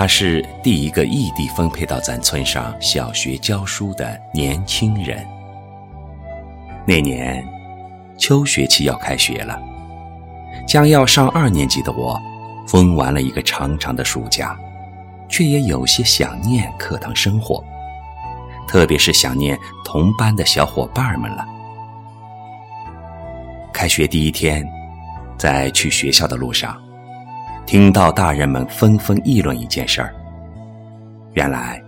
他是第一个异地分配到咱村上小学教书的年轻人。那年，秋学期要开学了，将要上二年级的我，疯玩了一个长长的暑假，却也有些想念课堂生活，特别是想念同班的小伙伴们了。开学第一天，在去学校的路上。听到大人们纷纷议论一件事儿。原来，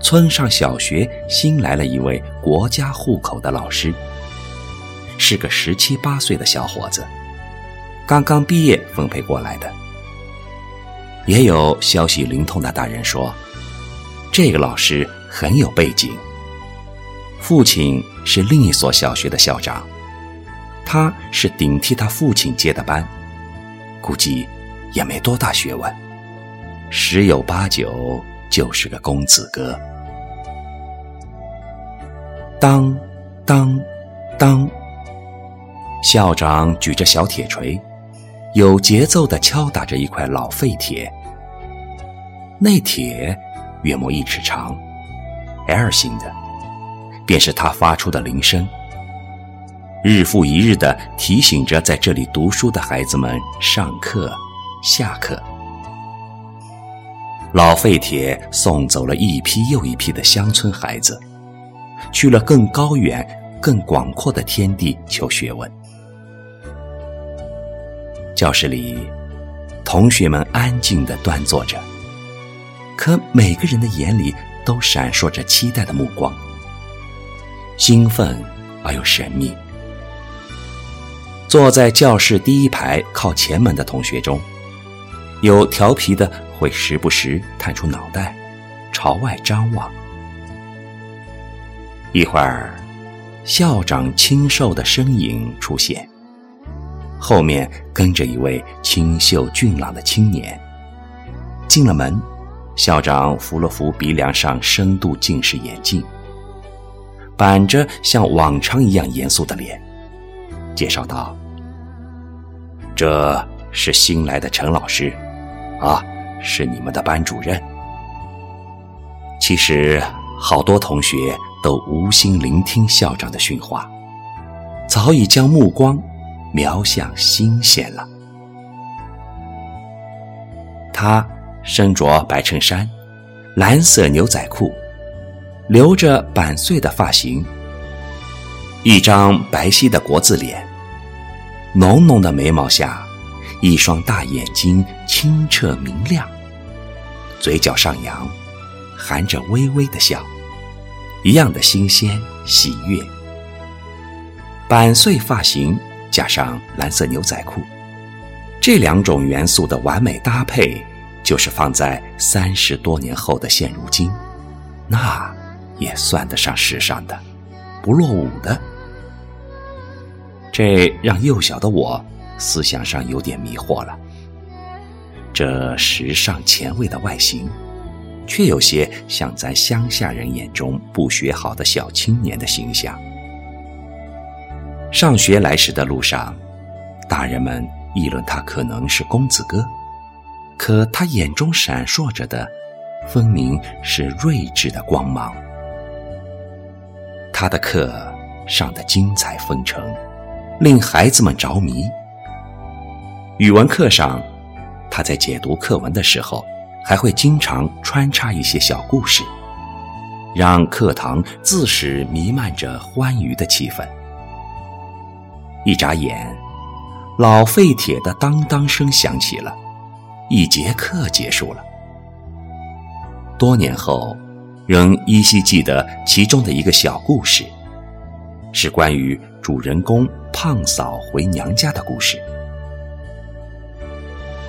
村上小学新来了一位国家户口的老师，是个十七八岁的小伙子，刚刚毕业分配过来的。也有消息灵通的大人说，这个老师很有背景，父亲是另一所小学的校长，他是顶替他父亲接的班，估计。也没多大学问，十有八九就是个公子哥。当当当，校长举着小铁锤，有节奏地敲打着一块老废铁。那铁约莫一尺长，L 型的，便是他发出的铃声，日复一日地提醒着在这里读书的孩子们上课。下课，老废铁送走了一批又一批的乡村孩子，去了更高远、更广阔的天地求学问。教室里，同学们安静的端坐着，可每个人的眼里都闪烁着期待的目光，兴奋而又神秘。坐在教室第一排靠前门的同学中。有调皮的会时不时探出脑袋，朝外张望。一会儿，校长清瘦的身影出现，后面跟着一位清秀俊朗的青年。进了门，校长扶了扶鼻梁上深度近视眼镜，板着像往常一样严肃的脸，介绍道：“这是新来的陈老师。”啊，是你们的班主任。其实，好多同学都无心聆听校长的训话，早已将目光瞄向新鲜了。他身着白衬衫、蓝色牛仔裤，留着板碎的发型，一张白皙的国字脸，浓浓的眉毛下。一双大眼睛清澈明亮，嘴角上扬，含着微微的笑，一样的新鲜喜悦。板碎发型加上蓝色牛仔裤，这两种元素的完美搭配，就是放在三十多年后的现如今，那也算得上时尚的，不落伍的。这让幼小的我。思想上有点迷惑了。这时尚前卫的外形，却有些像咱乡下人眼中不学好的小青年的形象。上学来时的路上，大人们议论他可能是公子哥，可他眼中闪烁着的，分明是睿智的光芒。他的课上的精彩纷呈，令孩子们着迷。语文课上，他在解读课文的时候，还会经常穿插一些小故事，让课堂自始弥漫着欢愉的气氛。一眨眼，老废铁的当当声响起了，一节课结束了。多年后，仍依稀记得其中的一个小故事，是关于主人公胖嫂回娘家的故事。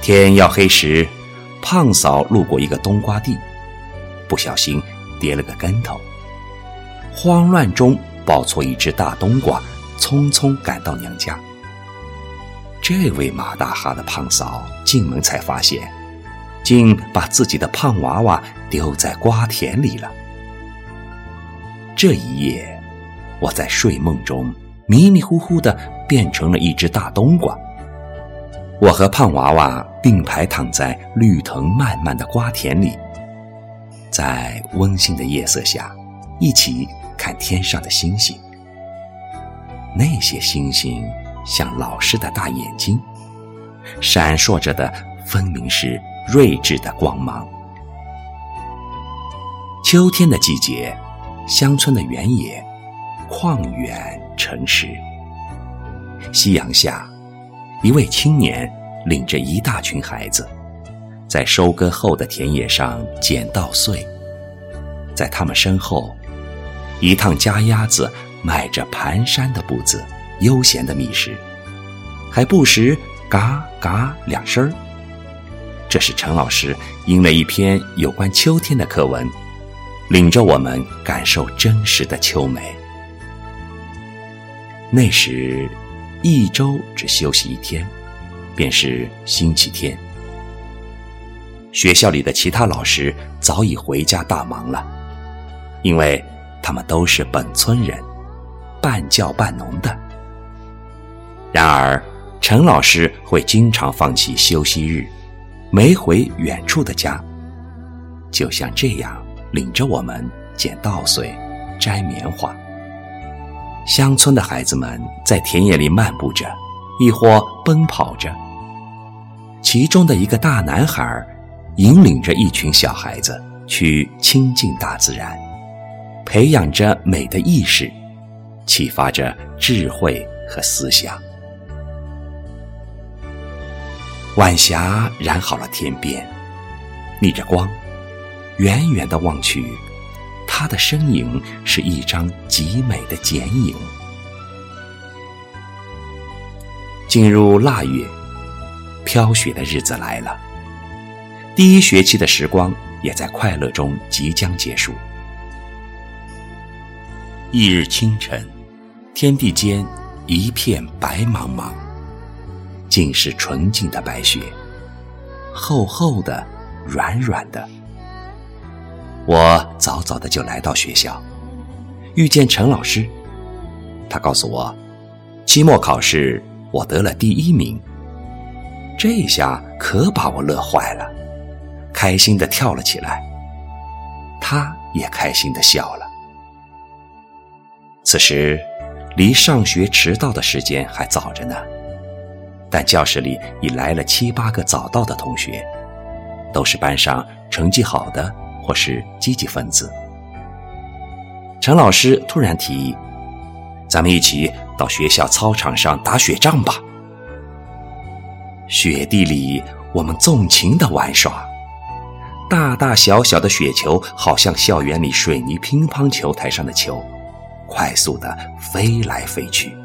天要黑时，胖嫂路过一个冬瓜地，不小心跌了个跟头，慌乱中抱错一只大冬瓜，匆匆赶到娘家。这位马大哈的胖嫂进门才发现，竟把自己的胖娃娃丢在瓜田里了。这一夜，我在睡梦中迷迷糊糊的变成了一只大冬瓜。我和胖娃娃并排躺在绿藤漫漫的瓜田里，在温馨的夜色下，一起看天上的星星。那些星星像老师的大眼睛，闪烁着的分明是睿智的光芒。秋天的季节，乡村的原野，旷远城市。夕阳下，一位青年领着一大群孩子，在收割后的田野上捡稻穗。在他们身后，一趟家鸭子迈着蹒跚的步子，悠闲的觅食，还不时嘎嘎两声。这是陈老师因了一篇有关秋天的课文。领着我们感受真实的秋美。那时，一周只休息一天，便是星期天。学校里的其他老师早已回家大忙了，因为他们都是本村人，半教半农的。然而，陈老师会经常放弃休息日，没回远处的家，就像这样。领着我们捡稻穗、摘棉花。乡村的孩子们在田野里漫步着，亦或奔跑着。其中的一个大男孩引领着一群小孩子去亲近大自然，培养着美的意识，启发着智慧和思想。晚霞染好了天边，逆着光。远远的望去，他的身影是一张极美的剪影。进入腊月，飘雪的日子来了。第一学期的时光也在快乐中即将结束。一日清晨，天地间一片白茫茫，尽是纯净的白雪，厚厚的，软软的。我早早的就来到学校，遇见陈老师。他告诉我，期末考试我得了第一名。这下可把我乐坏了，开心的跳了起来。他也开心的笑了。此时，离上学迟到的时间还早着呢，但教室里已来了七八个早到的同学，都是班上成绩好的。或是积极分子，陈老师突然提议：“咱们一起到学校操场上打雪仗吧。”雪地里，我们纵情的玩耍，大大小小的雪球好像校园里水泥乒乓球台上的球，快速的飞来飞去。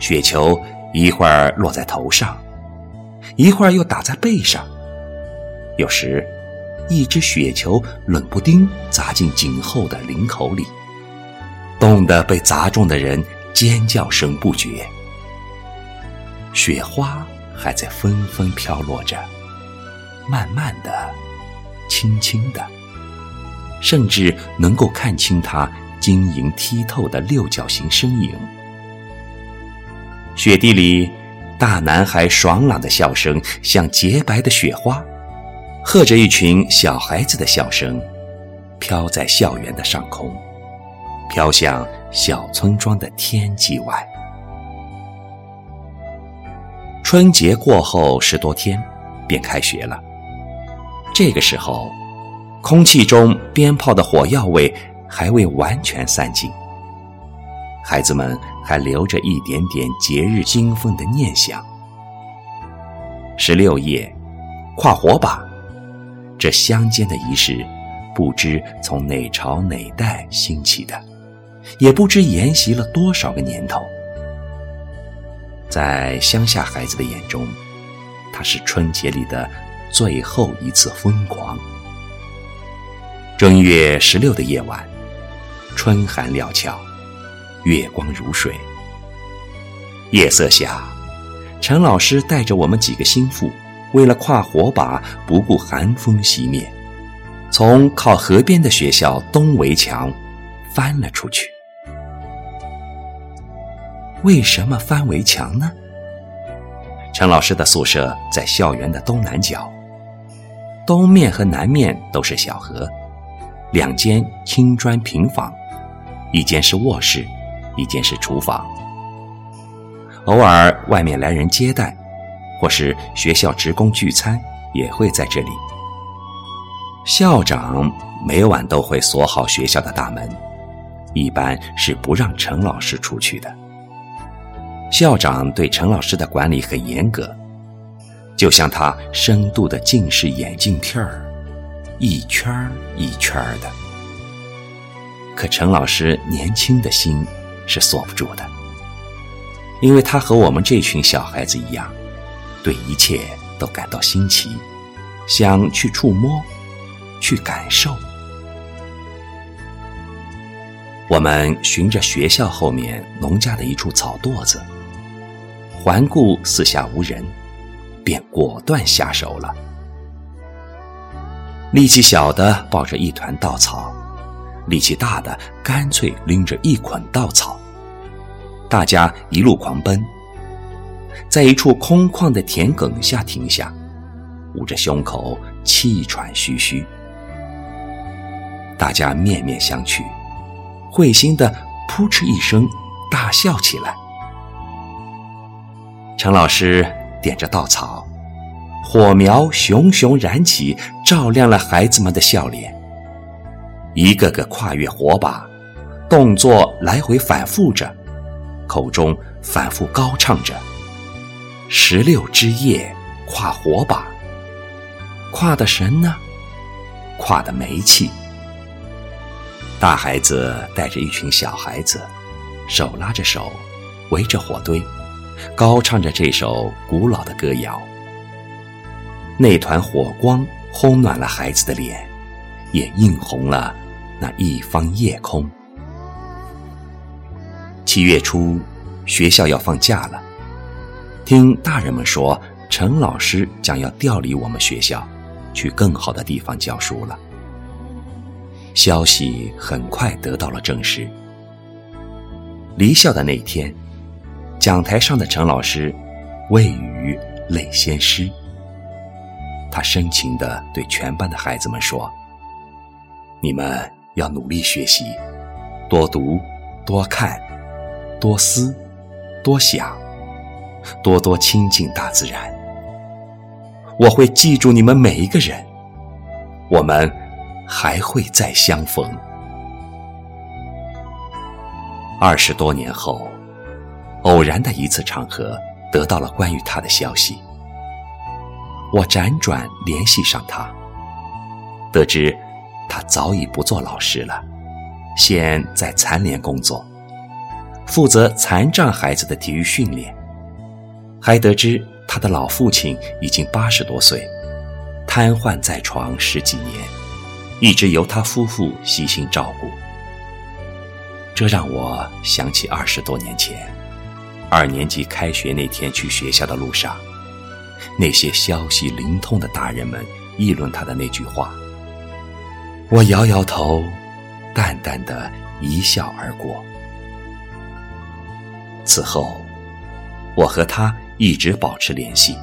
雪球一会儿落在头上，一会儿又打在背上，有时。一只雪球冷不丁砸进颈后的领口里，冻得被砸中的人尖叫声不绝。雪花还在纷纷飘落着，慢慢的，轻轻的，甚至能够看清它晶莹剔透的六角形身影。雪地里，大男孩爽朗的笑声像洁白的雪花。和着一群小孩子的笑声，飘在校园的上空，飘向小村庄的天际外。春节过后十多天，便开学了。这个时候，空气中鞭炮的火药味还未完全散尽，孩子们还留着一点点节日兴奋的念想。十六夜，跨火把。这乡间的仪式，不知从哪朝哪代兴起的，也不知沿袭了多少个年头。在乡下孩子的眼中，它是春节里的最后一次疯狂。正月十六的夜晚，春寒料峭，月光如水。夜色下，陈老师带着我们几个心腹。为了跨火把，不顾寒风熄灭，从靠河边的学校东围墙翻了出去。为什么翻围墙呢？陈老师的宿舍在校园的东南角，东面和南面都是小河，两间青砖平房，一间是卧室，一间是厨房。偶尔外面来人接待，或是学校职工聚餐，也会在这里。校长每晚都会锁好学校的大门，一般是不让陈老师出去的。校长对陈老师的管理很严格，就像他深度的近视眼镜片儿，一圈儿一圈儿的。可陈老师年轻的心是锁不住的，因为他和我们这群小孩子一样，对一切都感到新奇，想去触摸，去感受。我们循着学校后面农家的一处草垛子。环顾四下无人，便果断下手了。力气小的抱着一团稻草，力气大的干脆拎着一捆稻草。大家一路狂奔，在一处空旷的田埂下停下，捂着胸口，气喘吁吁。大家面面相觑，会心的扑哧一声大笑起来。陈老师点着稻草，火苗熊熊燃起，照亮了孩子们的笑脸。一个个跨越火把，动作来回反复着，口中反复高唱着：“十六枝叶跨火把，跨的神呢？跨的没气。”大孩子带着一群小孩子，手拉着手，围着火堆。高唱着这首古老的歌谣，那团火光烘暖了孩子的脸，也映红了那一方夜空。七月初，学校要放假了，听大人们说，陈老师将要调离我们学校，去更好的地方教书了。消息很快得到了证实。离校的那天。讲台上的陈老师，未语泪先湿。他深情地对全班的孩子们说：“你们要努力学习，多读，多看，多思，多想，多多亲近大自然。我会记住你们每一个人，我们还会再相逢。”二十多年后。偶然的一次场合，得到了关于他的消息。我辗转联系上他，得知他早已不做老师了，现在残联工作，负责残障孩子的体育训练。还得知他的老父亲已经八十多岁，瘫痪在床十几年，一直由他夫妇悉心照顾。这让我想起二十多年前。二年级开学那天去学校的路上，那些消息灵通的大人们议论他的那句话，我摇摇头，淡淡的一笑而过。此后，我和他一直保持联系。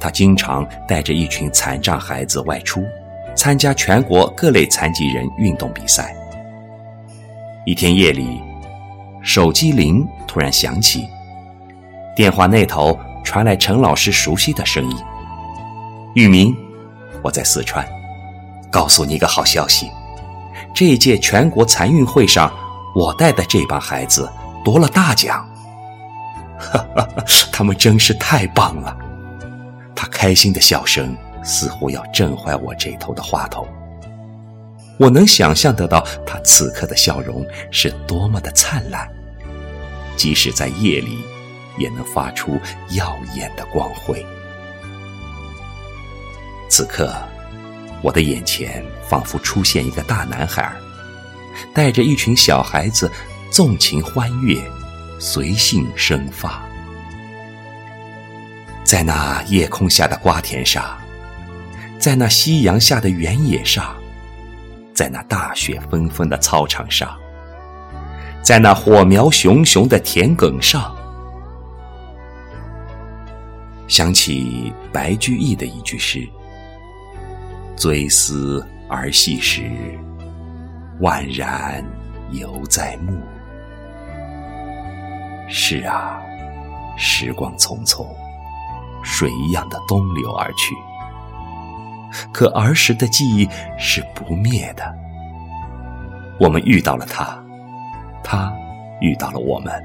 他经常带着一群残障孩子外出，参加全国各类残疾人运动比赛。一天夜里。手机铃突然响起，电话那头传来陈老师熟悉的声音：“玉明，我在四川，告诉你一个好消息，这一届全国残运会上，我带的这帮孩子夺了大奖。哈哈，他们真是太棒了！”他开心的笑声似乎要震坏我这头的话筒。我能想象得到他此刻的笑容是多么的灿烂。即使在夜里，也能发出耀眼的光辉。此刻，我的眼前仿佛出现一个大男孩，带着一群小孩子，纵情欢悦，随性生发。在那夜空下的瓜田上，在那夕阳下的原野上，在那大雪纷纷的操场上。在那火苗熊熊的田埂上，想起白居易的一句诗：“追思儿戏时，宛然犹在目。”是啊，时光匆匆，水一样的东流而去。可儿时的记忆是不灭的。我们遇到了他，他遇到了我们，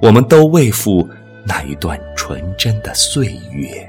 我们都未负那一段纯真的岁月。